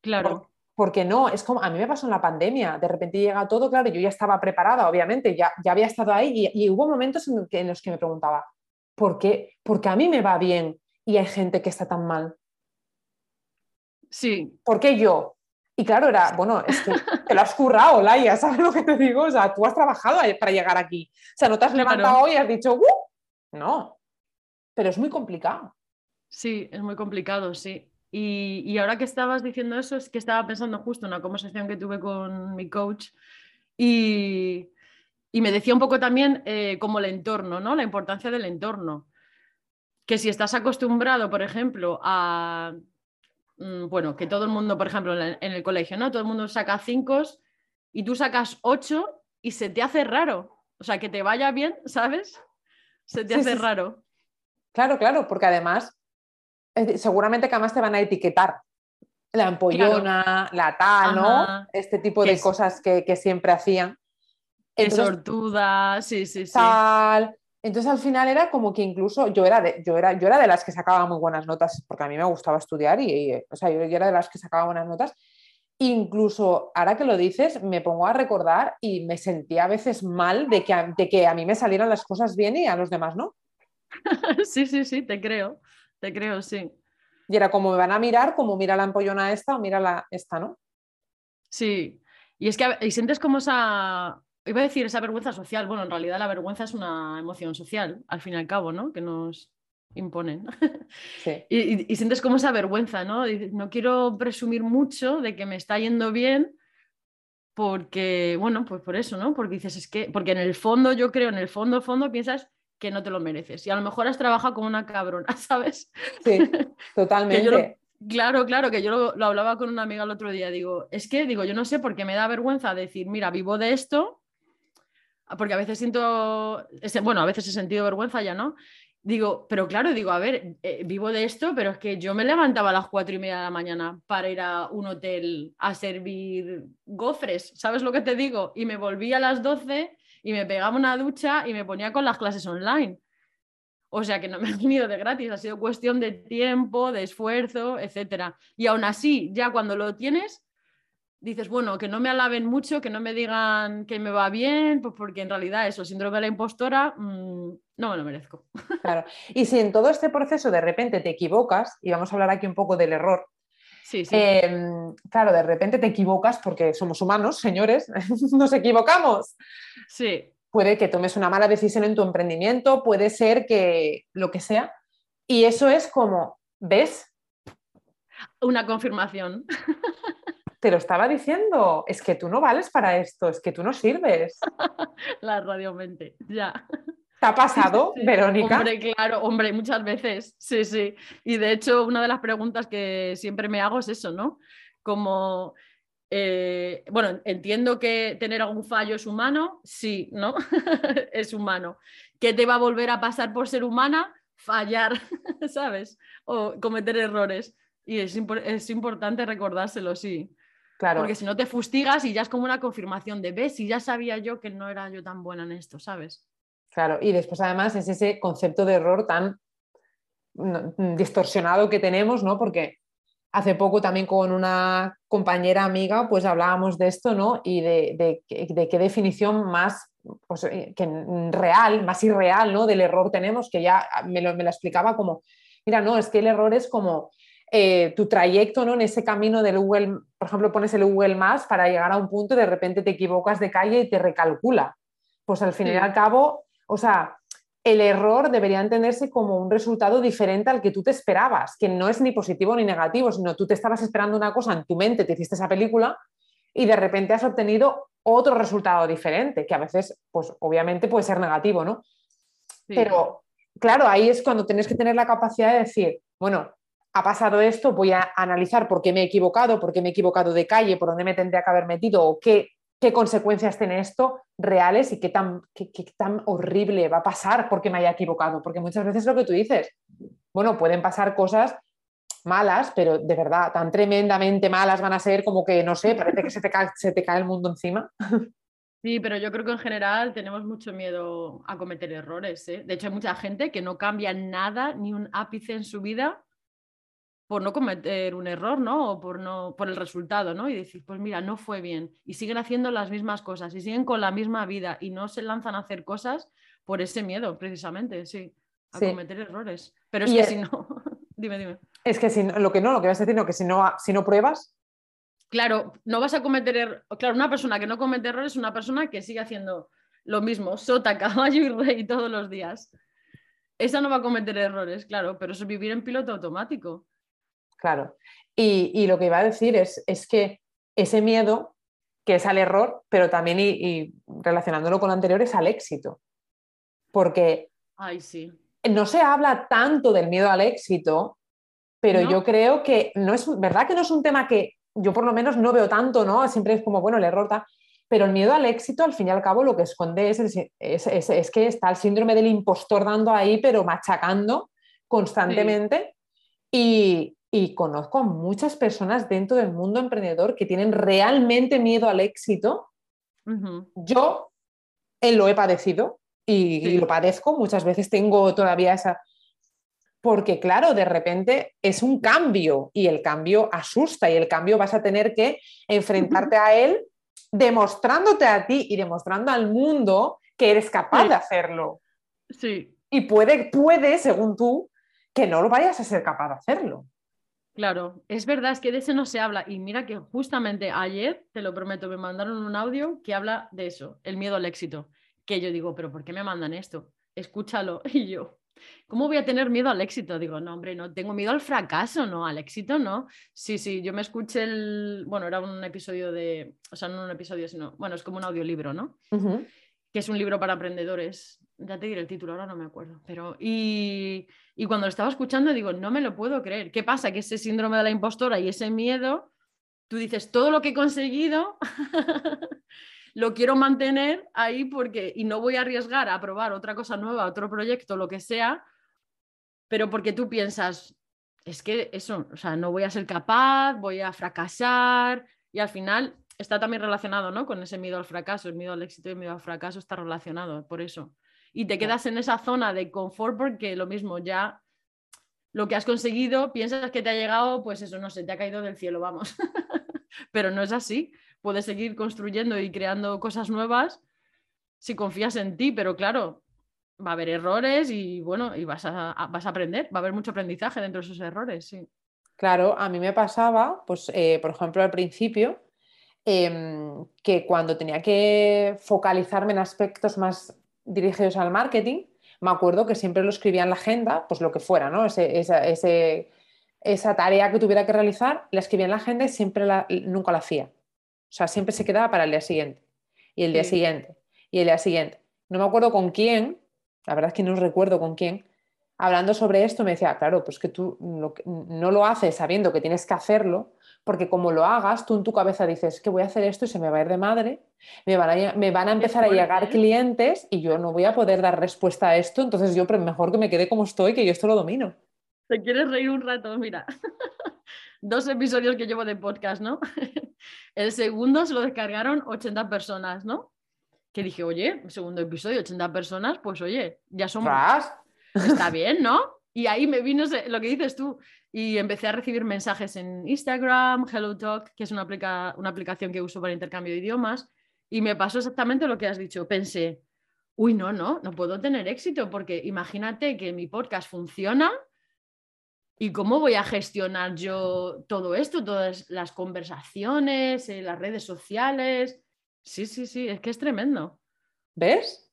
Claro. Porque no, es como, a mí me pasó en la pandemia, de repente llega todo, claro, yo ya estaba preparada, obviamente, ya, ya había estado ahí y, hubo momentos en, en, los que me preguntaba, ¿por qué? Porque a mí me va bien y hay gente que está tan mal. Sí. ¿Por qué yo? Y claro, era, bueno, es que te lo has currado, Laia, ¿sabes lo que te digo? O sea, tú has trabajado para llegar aquí. O sea, no te has levantado hoy y has dicho, ¡Uh! No. Pero es muy complicado. Sí, es muy complicado, sí. Y, y, ahora que estabas diciendo eso, es que estaba pensando justo en una conversación que tuve con mi coach y, Y me decía un poco también eh, como el entorno, ¿no? La importancia del entorno. Que si estás acostumbrado, por ejemplo, a, mm, bueno, que todo el mundo, por ejemplo, en el colegio, ¿no? Todo el mundo saca cinco y tú sacas ocho y se te hace raro. O sea, que te vaya bien, ¿sabes? Se te hace raro. Claro, claro, porque además, seguramente que además te van a etiquetar la ampollona, la tal, ¿no? Este tipo de cosas que siempre hacían. Es sortuda, sí, sí, sí. Tal. Entonces al final era como que incluso yo era, de, yo, era, yo era de las que sacaba muy buenas notas, porque a mí me gustaba estudiar y, o sea, yo, era de las que sacaba buenas notas. Incluso ahora que lo dices, me pongo a recordar y me sentía a veces mal de que, de que a mí me salieran las cosas bien y a los demás no. sí, sí, sí, te creo, te creo, sí. Y era como me van a mirar, como mira la ampollona esta o mira la esta, ¿no? Sí, y es que y sientes como esa, Iba a decir esa vergüenza social. Bueno, en realidad la vergüenza es una emoción social, al fin y al cabo, ¿no? Que nos imponen. Sí. Y, sientes como esa vergüenza, ¿no? no quiero presumir mucho de que me está yendo bien porque, bueno, pues por eso, ¿no? Porque dices, es que, porque en el fondo, yo creo, en el fondo, fondo, piensas que no te lo mereces. Y a lo mejor has trabajado como una cabrona, ¿sabes? Sí, totalmente. Claro, claro, que yo lo, lo, hablaba con una amiga el otro día. Digo, es que, digo, yo no sé por qué me da vergüenza decir, mira, vivo de esto porque a veces siento, bueno, a veces he sentido vergüenza ya, ¿no? Digo, pero claro, digo, a ver, eh, vivo de esto, pero es que yo me levantaba a las cuatro y media de la mañana para ir a un hotel a servir gofres, ¿sabes lo que te digo? Y me volví a las doce y me pegaba una ducha y me ponía con las clases online. O sea que no me ha venido de gratis, ha sido cuestión de tiempo, de esfuerzo, etc. Y aún así, ya cuando lo tienes, dices, bueno, que no me alaben mucho, que no me digan que me va bien, pues porque en realidad eso, síndrome de la impostora, mm, no me lo merezco. Claro. Y si en todo este proceso de repente te equivocas, y vamos a hablar aquí un poco del error, Sí, sí. Em, claro, de repente te equivocas porque somos humanos, señores, nos equivocamos. Sí. Puede que tomes una mala decisión en tu emprendimiento, puede ser que lo que sea. Y eso es como, ¿ves? Una confirmación. te lo estaba diciendo, es que tú no vales para esto, es que tú no sirves. La radiomente, ya. ¿Te ha pasado, Verónica? Hombre, claro, hombre, muchas veces, sí, sí. Y de hecho, una de las preguntas que siempre me hago es eso, ¿no? Como, eh, bueno, entiendo que tener algún fallo es humano, sí, ¿no? es humano. ¿Qué te va a volver a pasar por ser humana? Fallar, ¿sabes? O cometer errores. Y es, es importante recordárselo, sí. Porque si no te fustigas y ya es como una confirmación de, ves, y ya sabía yo que no era yo tan buena en esto, ¿sabes? Claro, y después además es ese concepto de error tan distorsionado que tenemos, ¿no? Porque hace poco también con una compañera amiga, pues hablábamos de esto, ¿no? Y de, qué definición más pues, eh, real, más irreal, ¿no? Del error tenemos, que ya me lo, me lo explicaba como, mira, no, es que el error es como eh, tu trayecto ¿no? en ese camino del Google, por ejemplo, pones el Google Maps para llegar a un punto y de repente te equivocas de calle y te recalcula. Pues al fin y al cabo, o sea, el error debería entenderse como un resultado diferente al que tú te esperabas, que no es ni positivo ni negativo, sino tú te estabas esperando una cosa en tu mente, te hiciste esa película y de repente has obtenido otro resultado diferente, que a veces, pues obviamente puede ser negativo, ¿no? Pero claro, ahí es cuando tienes que tener la capacidad de decir, bueno, ha pasado esto, voy a analizar por qué me he equivocado, por qué me he equivocado de calle, por dónde me tendría que haber metido o qué, qué consecuencias tiene esto reales y qué tan, qué, tan horrible va a pasar porque me haya equivocado. Porque muchas veces lo que tú dices, bueno, pueden pasar cosas malas, pero de verdad, tan tremendamente malas van a ser como que, no sé, parece que se te cae, se te cae el mundo encima. Sí, pero yo creo que en general tenemos mucho miedo a cometer errores. ¿eh? De hecho, hay mucha gente que no cambia nada, ni un ápice en su vida, por no cometer un error, ¿no? O por, no, por el resultado, ¿no? Y decir, pues mira, no fue bien. Y siguen haciendo las mismas cosas y siguen con la misma vida y no se lanzan a hacer cosas por ese miedo, precisamente, sí, a cometer errores. Pero es que si no, dime, dime. Es que si lo que no, lo que vas a decir, no, que si no, si no pruebas. Claro, no vas a cometer errores. Claro, una persona que no comete errores es una persona que sigue haciendo lo mismo, sota, caballo y rey todos los días. Esa no va a cometer errores, claro, pero es vivir en piloto automático. Claro. Y, lo que iba a decir es, es, que ese miedo que es al error, pero también, y, relacionándolo con lo anterior, es al éxito. Porque Ay, sí. no se habla tanto del miedo al éxito, pero yo creo que no es, verdad que no es un tema que yo por lo menos no veo tanto, ¿no? Siempre es como, bueno, el error está, pero el miedo al éxito, al fin y al cabo, lo que esconde es, es, que está el síndrome del impostor dando ahí, pero machacando constantemente. Y, y conozco a muchas personas dentro del mundo emprendedor que tienen realmente miedo al éxito. Yo eh, lo he padecido y, lo padezco. Muchas veces tengo todavía esa... Porque claro, de repente es un cambio y el cambio asusta y el cambio vas a tener que enfrentarte a él demostrándote a ti y demostrando al mundo que eres capaz de hacerlo. Sí. Y puede, puede, según tú, que no lo vayas a ser capaz de hacerlo. Claro, es verdad, es que de ese no se habla. Y mira que justamente ayer, te lo prometo, me mandaron un audio que habla de eso, el miedo al éxito. Que yo digo, pero ¿por qué me mandan esto? Escúchalo. Y yo, ¿cómo voy a tener miedo al éxito? Digo, no, hombre, no, tengo miedo al fracaso, no, al éxito no. Sí, sí, yo me escuché el, bueno, era un episodio de, o sea, no un episodio, sino, bueno, es como un audiolibro, ¿no? Que es un libro para emprendedores ya te diré el título, ahora no me acuerdo, pero y, cuando lo estaba escuchando digo, no me lo puedo creer. ¿Qué pasa? Que ese síndrome de la impostora y ese miedo, tú dices, todo lo que he conseguido lo quiero mantener ahí porque, y no voy a arriesgar a probar otra cosa nueva, otro proyecto, lo que sea, pero porque tú piensas, es que eso, o sea, no voy a ser capaz, voy a fracasar y al final está también relacionado, ¿no? Con ese miedo al fracaso, el miedo al éxito y el miedo al fracaso está relacionado, por eso y te quedas en esa zona de confort porque lo mismo, ya lo que has conseguido, piensas que te ha llegado, pues eso, no sé, te ha caído del cielo, vamos. Pero no es así. Puedes seguir construyendo y creando cosas nuevas si confías en ti, pero claro, va a haber errores y bueno, y vas a, vas a aprender, va a haber mucho aprendizaje dentro de esos errores, sí. Claro, a mí me pasaba, pues, eh, por ejemplo, al principio, em, que cuando tenía que focalizarme en aspectos más dirigidos al marketing, me acuerdo que siempre lo escribía en la agenda, pues lo que fuera, ¿no? esa, tarea que tuviera que realizar, la escribía en la agenda y siempre la, nunca la hacía. O sea, siempre se quedaba para el día siguiente. Y el día siguiente. Y el día siguiente. No me acuerdo con quién, la verdad es que no recuerdo con quién, hablando sobre esto me decía, claro, pues que tú no lo haces sabiendo que tienes que hacerlo, porque como lo hagas, tú en tu cabeza dices que voy a hacer esto y se me va a ir de madre, me van a, me van a empezar a llegar ¿eh? clientes y yo no voy a poder dar respuesta a esto, entonces yo mejor que me quede como estoy, que yo esto lo domino. ¿Te quieres reír un rato? Mira, dos episodios que llevo de podcast, ¿no? El segundo se lo descargaron 80 personas, ¿no? Que dije, oye, segundo episodio, 80 personas, pues oye, ya somos... Está bien, ¿no? Y ahí me vino lo que dices tú, y empecé a recibir mensajes en Instagram, HelloTalk, que es una, una aplicación que uso para intercambio de idiomas, y me pasó exactamente lo que has dicho. Pensé, uy, no, no, no puedo tener éxito porque imagínate que mi podcast funciona y cómo voy a gestionar yo todo esto, todas las conversaciones, eh, las redes sociales. Sí, sí, sí, es que es tremendo. ¿Ves?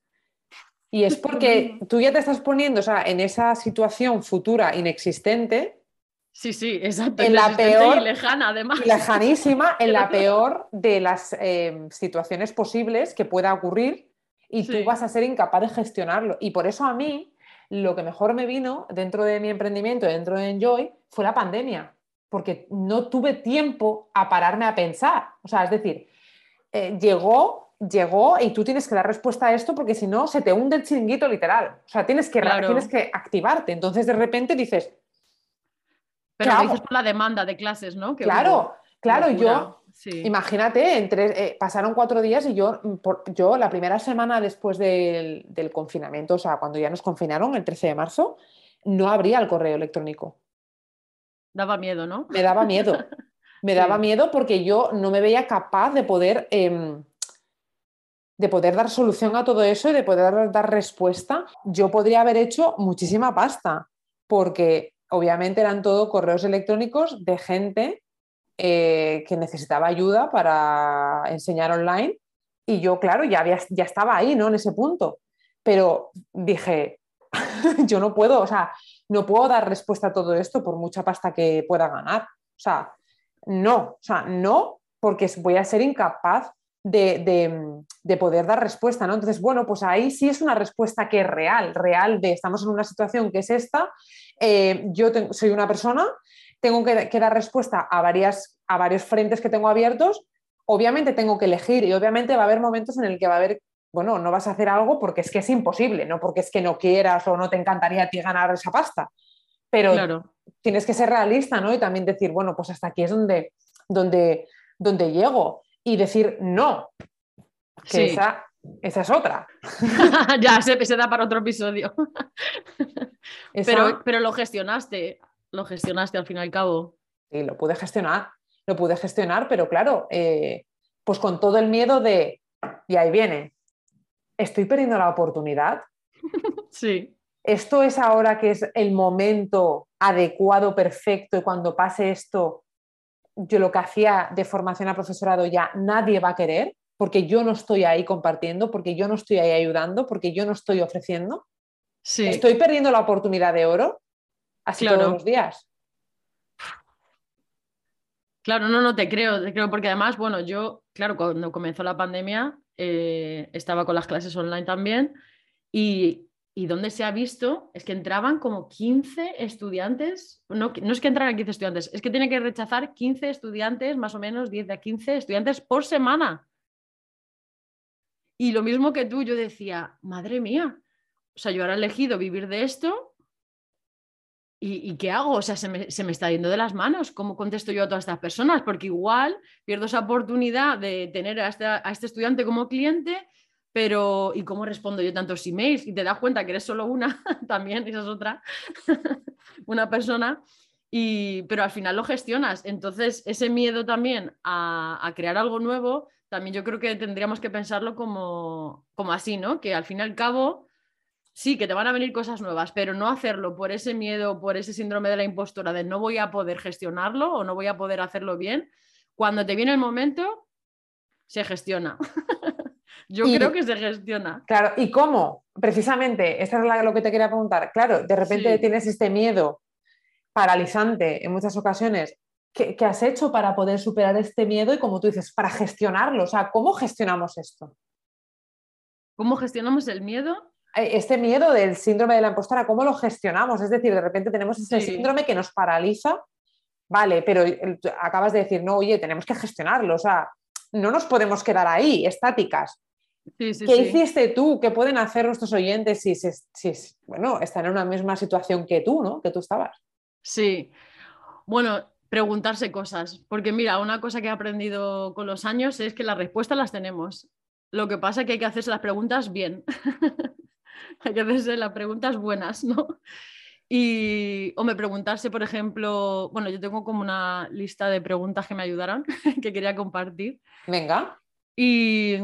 Y es porque tú ya te estás poniendo o sea, en esa situación futura inexistente Sí, sí, exacto. En la peor, y lejana, además. lejanísima, en la peor de las eh, situaciones posibles que pueda ocurrir y tú vas a ser incapaz de gestionarlo. Y por eso a mí, lo que mejor me vino dentro de mi emprendimiento, dentro de Enjoy, fue la pandemia, porque no tuve tiempo a pararme a pensar. O sea, es decir, eh, llegó, llegó y tú tienes que dar respuesta a esto porque si no se te hunde el chiringuito literal. O sea, tienes que, tienes que activarte. Entonces de repente dices, pero dices por la demanda de clases, ¿no? claro, claro, yo, imagínate, entre, eh, pasaron cuatro días y yo, mm, yo la primera semana después del, confinamiento, o sea, cuando ya nos confinaron, el 13 de marzo, no abría el correo electrónico. Daba miedo, ¿no? Me daba miedo. Me daba miedo porque yo no me veía capaz de poder, em, de poder dar solución a todo eso y de poder dar respuesta. Yo podría haber hecho muchísima pasta porque obviamente eran todo correos electrónicos de gente eh, que necesitaba ayuda para enseñar online y yo, claro, ya, había, ya estaba ahí, ¿no? En ese punto. Pero dije, yo no puedo, o sea, no puedo dar respuesta a todo esto por mucha pasta que pueda ganar. O sea, no, o sea, no, porque voy a ser incapaz de, poder dar respuesta, ¿no? Entonces, bueno, pues ahí sí es una respuesta que es real, real de estamos en una situación que es esta, eh, yo soy una persona, tengo que, dar respuesta a, varias, a varios frentes que tengo abiertos, obviamente tengo que elegir y obviamente va a haber momentos en el que va a haber, bueno, no vas a hacer algo porque es que es imposible, no porque es que no quieras o no te encantaría a ti ganar esa pasta, pero tienes que ser realista, ¿no? Y también decir, bueno, pues hasta aquí es donde, donde, donde llego y decir no, que esa, esa, es otra. ya, se, se, da para otro episodio. pero, pero lo gestionaste, lo gestionaste al fin y al cabo. Sí, lo pude gestionar, lo pude gestionar, pero claro, eh, pues con todo el miedo de, y ahí viene, estoy perdiendo la oportunidad. sí. Esto es ahora que es el momento adecuado, perfecto, y cuando pase esto, yo lo que hacía de formación a profesorado ya nadie va a querer, porque yo no estoy ahí compartiendo, porque yo no estoy ahí ayudando, porque yo no estoy ofreciendo. Sí. Estoy perdiendo la oportunidad de oro así todos los días. Claro, no, no te creo, te creo, porque además, bueno, yo, claro, cuando comenzó la pandemia, eh, estaba con las clases online también y y donde se ha visto es que entraban como 15 estudiantes, no, no es que entraran 15 estudiantes, es que tiene que rechazar 15 estudiantes, más o menos 10 a 15 estudiantes por semana. Y lo mismo que tú, yo decía, madre mía, o sea, yo ahora he elegido vivir de esto ¿Y, qué hago? O sea, se me, está yendo de las manos. ¿Cómo contesto yo a todas estas personas? Porque igual pierdo esa oportunidad de tener a este, a este estudiante como cliente pero ¿y cómo respondo yo tantos emails? Y te das cuenta que eres solo una, también, esa es otra, una persona, y, pero al final lo gestionas. Entonces, ese miedo también a, crear algo nuevo, también yo creo que tendríamos que pensarlo como, como así, ¿no? Que al fin y al cabo, sí, que te van a venir cosas nuevas, pero no hacerlo por ese miedo, por ese síndrome de la impostora de no voy a poder gestionarlo o no voy a poder hacerlo bien. Cuando te viene el momento, se gestiona. Yo creo que se gestiona. Claro, ¿y cómo? Precisamente, esto es lo que te quería preguntar. Claro, de repente tienes este miedo paralizante en muchas ocasiones. ¿Qué, has hecho para poder superar este miedo y, como tú dices, para gestionarlo? O sea, ¿cómo gestionamos esto? ¿Cómo gestionamos el miedo? Eh, este miedo del síndrome de la impostora, ¿cómo lo gestionamos? Es decir, de repente tenemos ese síndrome que nos paraliza, vale, pero acabas de decir, no, oye, tenemos que gestionarlo, o sea, no nos podemos quedar ahí, estáticas. ¿Qué hiciste tú? ¿Qué pueden hacer nuestros oyentes si, si, bueno, están en una misma situación que tú, ¿no? Que tú estabas. Sí. Bueno, preguntarse cosas. Porque mira, una cosa que he aprendido con los años es que las respuestas las tenemos. Lo que pasa es que hay que hacerse las preguntas bien. hay que hacerse las preguntas buenas, ¿no? Y, o me preguntarse, por ejemplo, bueno, yo tengo como una lista de preguntas que me ayudaron, que quería compartir. Venga. Y,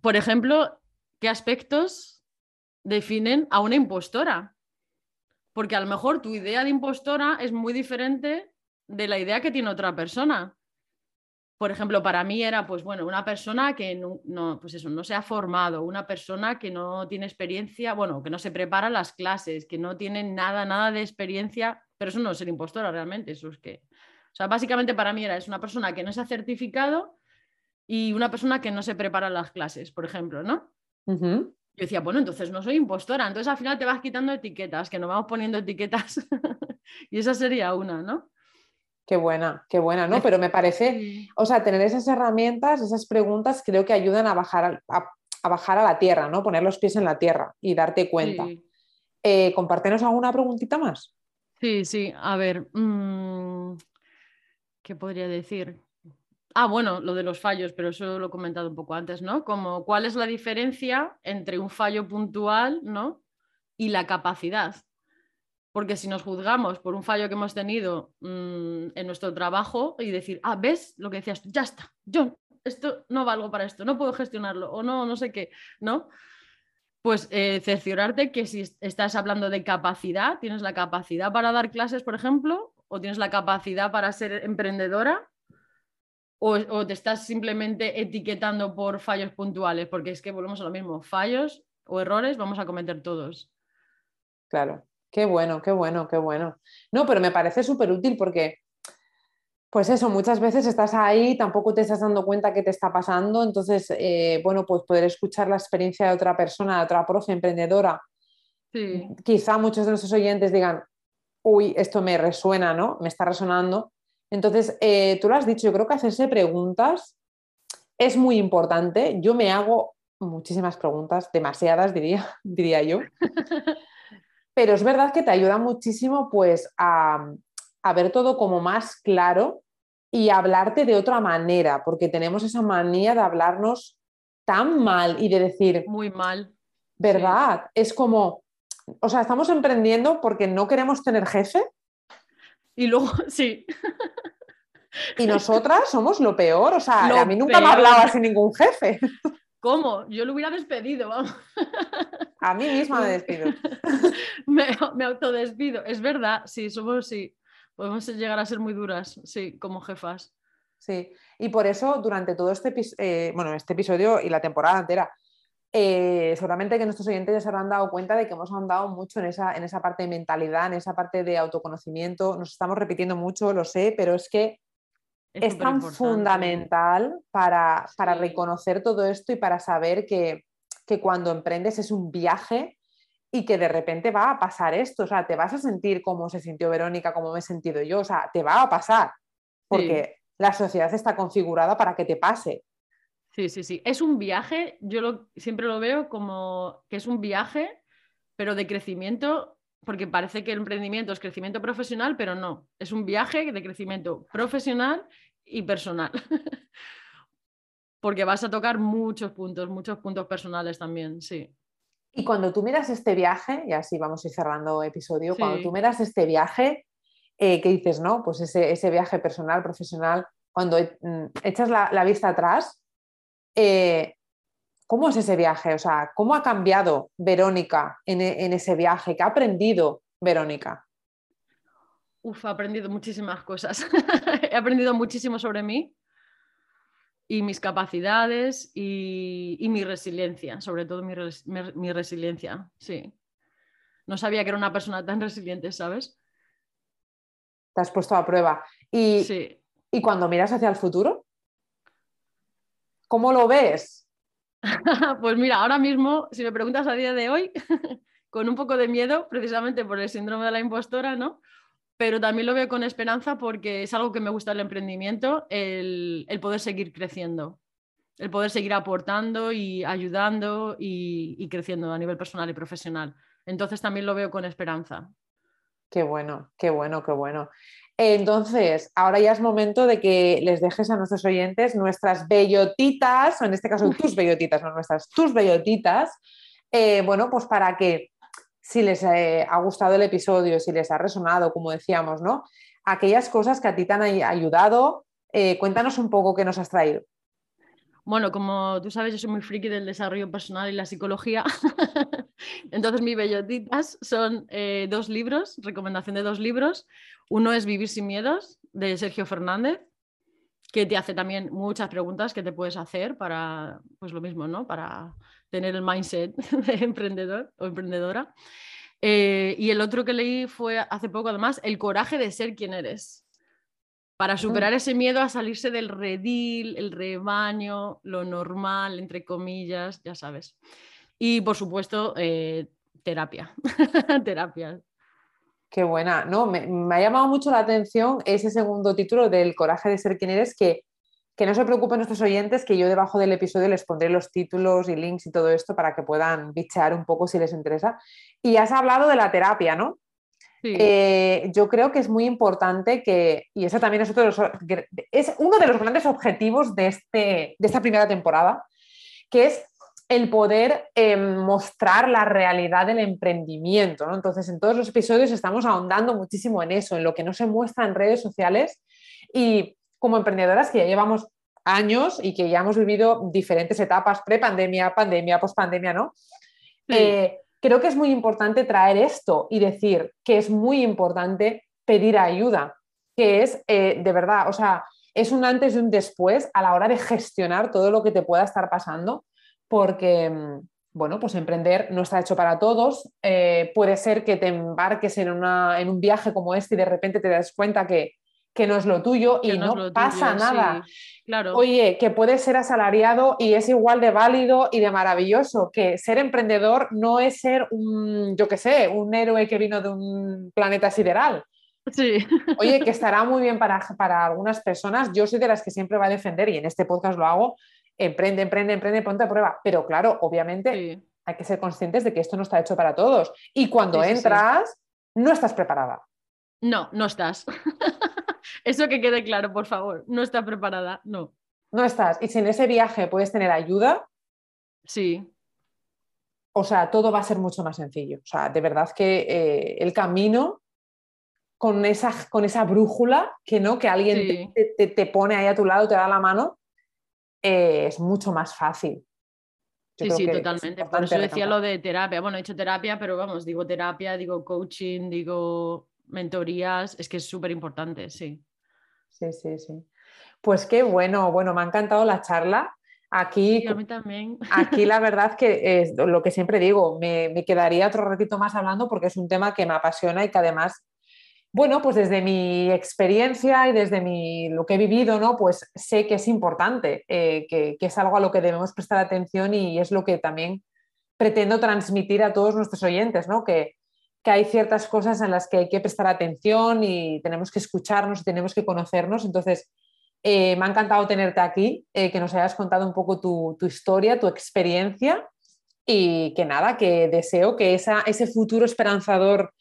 por ejemplo, ¿qué aspectos definen a una impostora? Porque a lo mejor tu idea de impostora es muy diferente de la idea que tiene otra persona. Por ejemplo, para mí era, pues bueno, una persona que no, pues eso, no se ha formado, una persona que no tiene experiencia, bueno, que no se prepara las clases, que no tiene nada, nada de experiencia, pero eso no es ser impostora realmente, eso es que, o sea, básicamente para mí era, es una persona que no se ha certificado y una persona que no se prepara las clases, por ejemplo, ¿no? Yo decía, bueno, entonces no soy impostora. Entonces al final te vas quitando etiquetas, que nos vamos poniendo etiquetas. y esa sería una, ¿no? Qué buena, qué buena, ¿no? Pero me parece, o sea, tener esas herramientas, esas preguntas, creo que ayudan a bajar a, bajar a la tierra, ¿no? Poner los pies en la tierra y darte cuenta. Eh, compártenos alguna preguntita más. Sí, sí, a ver, mm, ¿qué podría decir? Ah, bueno, lo de los fallos, pero eso lo he comentado un poco antes, ¿no? Como cuál es la diferencia entre un fallo puntual, ¿no? Y la capacidad. Porque si nos juzgamos por un fallo que hemos tenido mm, en nuestro trabajo y decir, ah, ves lo que decías, ya está, yo esto no valgo para esto, no puedo gestionarlo o no, no sé qué, ¿no? Pues eh, cerciorarte que si estás hablando de capacidad, tienes la capacidad para dar clases, por ejemplo, o tienes la capacidad para ser emprendedora, o, te estás simplemente etiquetando por fallos puntuales, porque es que volvemos a lo mismo, fallos o errores vamos a cometer todos. Claro, qué bueno, qué bueno, qué bueno. No, pero me parece súper útil porque, Pues eso, muchas veces estás ahí, tampoco te estás dando cuenta qué te está pasando, entonces, eh, bueno, pues poder escuchar la experiencia de otra persona, de otra profe emprendedora. Quizá muchos de nuestros oyentes digan, uy, esto me resuena, ¿no? Me está resonando. Entonces, eh, tú lo has dicho, yo creo que hacerse preguntas es muy importante. Yo me hago muchísimas preguntas, demasiadas diría, diría yo. Pero es verdad que te ayuda muchísimo pues a, a ver todo como más claro y hablarte de otra manera, porque tenemos esa manía de hablarnos tan mal y de decir... Muy mal. ¿Verdad? Es como, o sea, estamos emprendiendo porque no queremos tener jefe. Y luego, sí. Y nosotras somos lo peor, o sea, a mí nunca me hablaba sin ningún jefe. ¿Cómo? Yo lo hubiera despedido, vamos. A mí misma me despido. me, me autodespido. Es verdad, sí, somos, sí. Podemos llegar a ser muy duras, sí, como jefas. Sí, y por eso durante todo este, eh, bueno, este episodio y la temporada entera, eh, seguramente que nuestros oyentes ya se habrán dado cuenta de que hemos andado mucho en esa, en esa parte de mentalidad, en esa parte de autoconocimiento. Nos estamos repitiendo mucho, lo sé, pero es que es, tan fundamental para, para, reconocer todo esto y para saber que, que cuando emprendes es un viaje y que de repente va a pasar esto, o sea, te vas a sentir como se sintió Verónica, como me he sentido yo, o sea, te va a pasar, porque la sociedad está configurada para que te pase. Sí, sí, sí. Es un viaje, yo lo, siempre lo veo como que es un viaje, pero de crecimiento, porque parece que el emprendimiento es crecimiento profesional, pero no, es un viaje de crecimiento profesional y personal. porque vas a tocar muchos puntos, muchos puntos personales también, sí. Y cuando tú miras este viaje, y así vamos a ir cerrando episodio, cuando tú miras este viaje, eh, ¿qué dices, no? Pues ese, viaje personal, profesional, cuando mm, echas la, vista atrás, eh, ¿cómo es ese viaje? O sea, ¿cómo ha cambiado Verónica en, en ese viaje? ¿Qué ha aprendido Verónica? Uf, he aprendido muchísimas cosas. he aprendido muchísimo sobre mí y mis capacidades y, mi resiliencia, sobre todo mi, resiliencia, sí. No sabía que era una persona tan resiliente, ¿sabes? Te has puesto a prueba. Y, sí. ¿Y cuando miras hacia el futuro? ¿Cómo lo ves? pues mira, ahora mismo, si me preguntas a día de hoy, con un poco de miedo, precisamente por el síndrome de la impostora, ¿no? Pero también lo veo con esperanza porque es algo que me gusta el emprendimiento, el, poder seguir creciendo, el poder seguir aportando y ayudando y, creciendo a nivel personal y profesional. Entonces también lo veo con esperanza. Qué bueno, qué bueno, qué bueno. Entonces, ahora ya es momento de que les dejes a nuestros oyentes nuestras bellotitas, o en este caso tus bellotitas, no nuestras, tus bellotitas, eh, bueno, pues para que si les eh, ha gustado el episodio, si les ha resonado, como decíamos, ¿no? Aquellas cosas que a ti te han ayudado, eh, cuéntanos un poco qué nos has traído. Bueno, como tú sabes, yo soy muy friki del desarrollo personal y la psicología. Entonces, mis bellotitas son eh, dos libros, recomendación de dos libros. Uno es Vivir sin miedos, de Sergio Fernández, que te hace también muchas preguntas que te puedes hacer para, pues lo mismo, ¿no? Para tener el mindset de emprendedor o emprendedora. Eh, y el otro que leí fue hace poco, además, el coraje de ser quien eres. Para superar ese miedo a salirse del redil, el rebaño, lo normal, entre comillas, ya sabes. Y por supuesto, eh, terapia. terapia. Qué buena. No, me, me, ha llamado mucho la atención ese segundo título del coraje de ser quien eres, que que no se preocupen nuestros oyentes, que yo debajo del episodio les pondré los títulos y links y todo esto para que puedan bichear un poco si les interesa. Y has hablado de la terapia, ¿no? Eh, yo creo que es muy importante que, y eso también es, es uno de los grandes objetivos de, este, de esta primera temporada, que es el poder em, mostrar la realidad del emprendimiento. ¿no? Entonces, en todos los episodios estamos ahondando muchísimo en eso, en lo que no se muestra en redes sociales y como emprendedoras que ya llevamos años y que ya hemos vivido diferentes etapas, pre-pandemia, pandemia, post-pandemia, ¿no? Eh, creo que es muy importante traer esto y decir que es muy importante pedir ayuda, que es eh, de verdad, o sea, es un antes y un después a la hora de gestionar todo lo que te pueda estar pasando, porque, bueno, pues emprender no está hecho para todos. Eh, puede ser que te embarques en, una, en un viaje como este y de repente te das cuenta que que no es lo tuyo y no, no pasa nada. claro. Oye, que puedes ser asalariado y es igual de válido y de maravilloso, que ser emprendedor no es ser un, yo qué sé, un héroe que vino de un planeta sideral. Sí. Oye, que estará muy bien para, para algunas personas. Yo soy de las que siempre va a defender y en este podcast lo hago. Emprende, emprende, emprende, ponte a prueba. Pero claro, obviamente hay que ser conscientes de que esto no está hecho para todos. Y cuando entras, no estás preparada. No, no estás. Eso que quede claro, por favor. No está preparada, no. No estás. Y si en ese viaje puedes tener ayuda. Sí. O sea, todo va a ser mucho más sencillo. O sea, de verdad que eh, el camino con esa, con esa brújula que no, que alguien te, pone ahí a tu lado, te da la mano, eh, es mucho más fácil. sí, sí, totalmente. Por eso decía lo de terapia. Bueno, he hecho terapia, pero vamos, digo terapia, digo coaching, digo mentorías, es que es súper importante, sí. Sí, sí, sí. Pues qué bueno, bueno, me ha encantado la charla. Aquí, a mí también. aquí la verdad que es lo que siempre digo, me, me, quedaría otro ratito más hablando porque es un tema que me apasiona y que además bueno, pues desde mi experiencia y desde mi, lo que he vivido, ¿no? Pues sé que es importante, eh, que, es algo a lo que debemos prestar atención y es lo que también pretendo transmitir a todos nuestros oyentes, ¿no? Que, hay ciertas cosas en las que hay que prestar atención y tenemos que escucharnos y tenemos que conocernos. Entonces, eh, me ha encantado tenerte aquí, eh, que nos hayas contado un poco tu, historia, tu experiencia y que nada, que deseo que esa, ese futuro esperanzador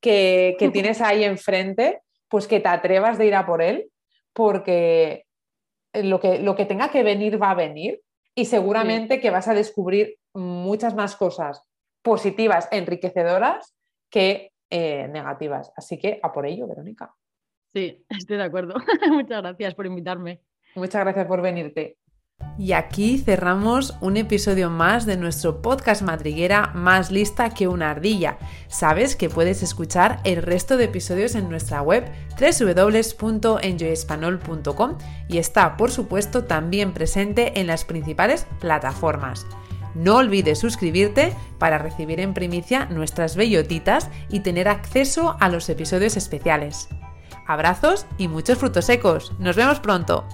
que, tienes ahí enfrente, pues que te atrevas de ir a por él, porque lo que, lo que tenga que venir va a venir y seguramente que vas a descubrir muchas más cosas positivas, enriquecedoras que eh, negativas. Así que a por ello, Verónica. Sí, estoy de acuerdo. Muchas gracias por invitarme. Muchas gracias por venirte. Y aquí cerramos un episodio más de nuestro podcast madriguera más lista que una ardilla. Sabes que puedes escuchar el resto de episodios en nuestra web www.enjoyespanol.com y está por supuesto también presente en las principales plataformas. No olvides suscribirte para recibir en primicia nuestras bellotitas y tener acceso a los episodios especiales. Abrazos y muchos frutos secos. Nos vemos pronto.